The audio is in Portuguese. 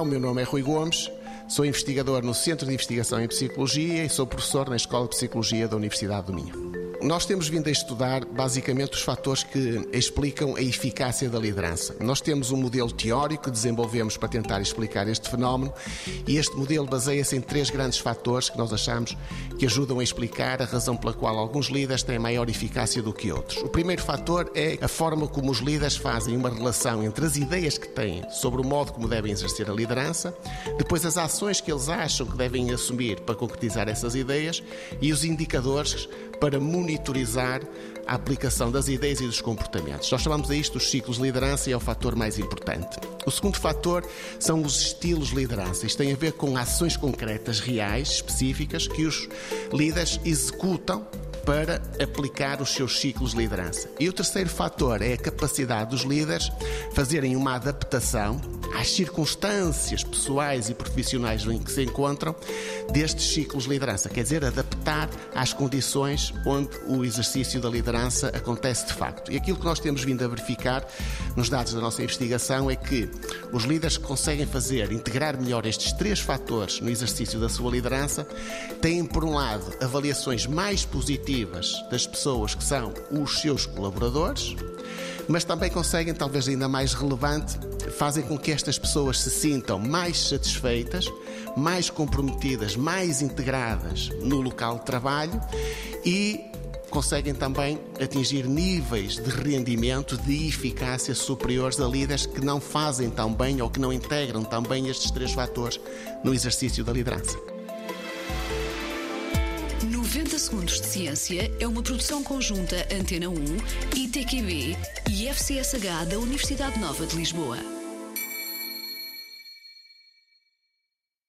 o meu nome é Rui Gomes, sou investigador no Centro de Investigação em Psicologia e sou professor na Escola de Psicologia da Universidade do Minho. Nós temos vindo a estudar basicamente os fatores que explicam a eficácia da liderança. Nós temos um modelo teórico que desenvolvemos para tentar explicar este fenómeno e este modelo baseia-se em três grandes fatores que nós achamos que ajudam a explicar a razão pela qual alguns líderes têm maior eficácia do que outros. O primeiro fator é a forma como os líderes fazem uma relação entre as ideias que têm sobre o modo como devem exercer a liderança, depois as ações que eles acham que devem assumir para concretizar essas ideias e os indicadores para monitorizar a aplicação das ideias e dos comportamentos. Nós chamamos a isto os ciclos de liderança e é o fator mais importante. O segundo fator são os estilos de liderança. Isto tem a ver com ações concretas, reais, específicas, que os líderes executam para aplicar os seus ciclos de liderança. E o terceiro fator é a capacidade dos líderes fazerem uma adaptação às circunstâncias pessoais e profissionais em que se encontram destes ciclos de liderança, quer dizer, adaptar às condições onde o exercício da liderança acontece de facto. E aquilo que nós temos vindo a verificar nos dados da nossa investigação é que os líderes que conseguem fazer, integrar melhor estes três fatores no exercício da sua liderança, têm, por um lado, avaliações mais positivas das pessoas que são os seus colaboradores, mas também conseguem, talvez ainda mais relevante, fazem com que estas pessoas se sintam mais satisfeitas, mais comprometidas, mais integradas no local de trabalho e conseguem também atingir níveis de rendimento, de eficácia superiores a líderes que não fazem tão bem ou que não integram tão bem estes três fatores no exercício da liderança. 90 Segundos de Ciência é uma produção conjunta Antena 1, ITQB e FCSH da Universidade Nova de Lisboa.